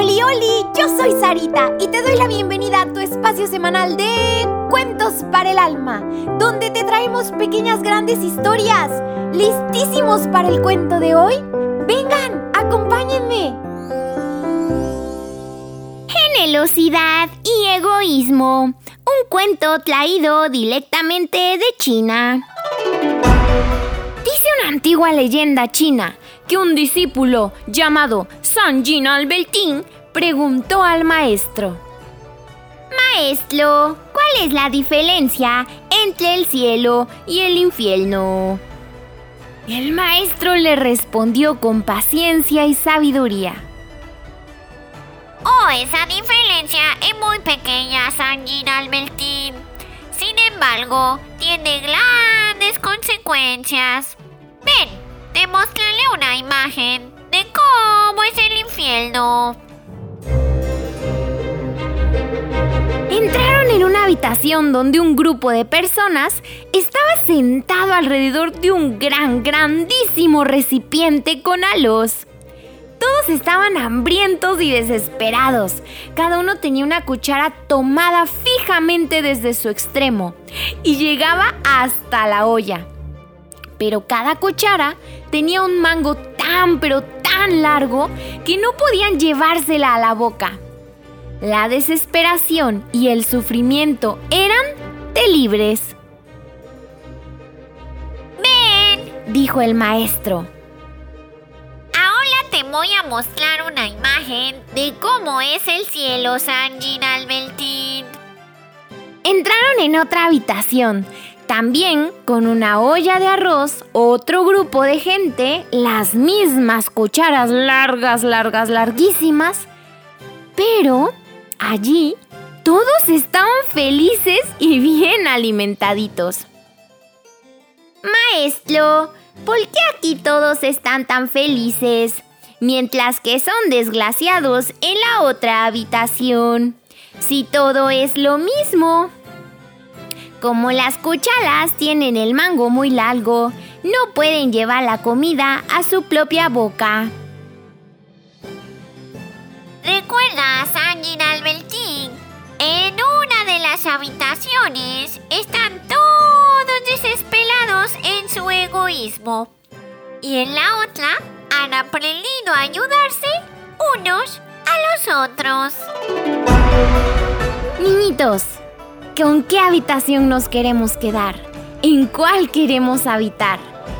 Oli, oli, yo soy Sarita y te doy la bienvenida a tu espacio semanal de Cuentos para el Alma, donde te traemos pequeñas grandes historias. ¿Listísimos para el cuento de hoy? Vengan, acompáñenme. Generosidad y egoísmo. Un cuento traído directamente de China. Dice una antigua leyenda china que un discípulo llamado San Jin Albertín preguntó al maestro: Maestro, ¿cuál es la diferencia entre el cielo y el infierno? El maestro le respondió con paciencia y sabiduría. Oh, esa diferencia es muy pequeña, San Albertín. Sin embargo, tiene grandes consecuencias. Ven, te mostraré una imagen de cómo es el infierno. Habitación donde un grupo de personas estaba sentado alrededor de un gran, grandísimo recipiente con halos. Todos estaban hambrientos y desesperados. Cada uno tenía una cuchara tomada fijamente desde su extremo y llegaba hasta la olla pero cada cuchara tenía un mango tan pero tan largo que no podían llevársela a la boca. La desesperación y el sufrimiento eran de libres. Ven, dijo el maestro. Ahora te voy a mostrar una imagen de cómo es el cielo, San Albertín. Entraron en otra habitación también con una olla de arroz, otro grupo de gente, las mismas cucharas largas, largas, larguísimas, pero allí todos estaban felices y bien alimentaditos. Maestro, ¿por qué aquí todos están tan felices? Mientras que son desgraciados en la otra habitación. Si todo es lo mismo. Como las cuchalas tienen el mango muy largo, no pueden llevar la comida a su propia boca. ¿Recuerdas, Ángel Albertín? En una de las habitaciones están todos desesperados en su egoísmo. Y en la otra han aprendido a ayudarse unos a los otros. Niñitos, ¿Con qué habitación nos queremos quedar? ¿En cuál queremos habitar?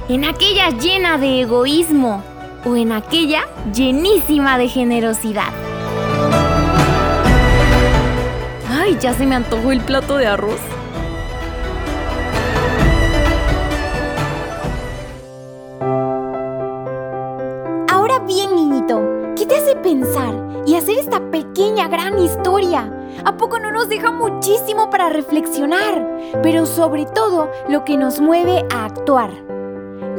¿En aquella llena de egoísmo o en aquella llenísima de generosidad? Ay, ya se me antojó el plato de arroz. Ahora bien, niñito, ¿qué te hace pensar y hacer esta pequeña gran historia? ¿A poco no nos deja muchísimo para reflexionar? Pero sobre todo lo que nos mueve a actuar.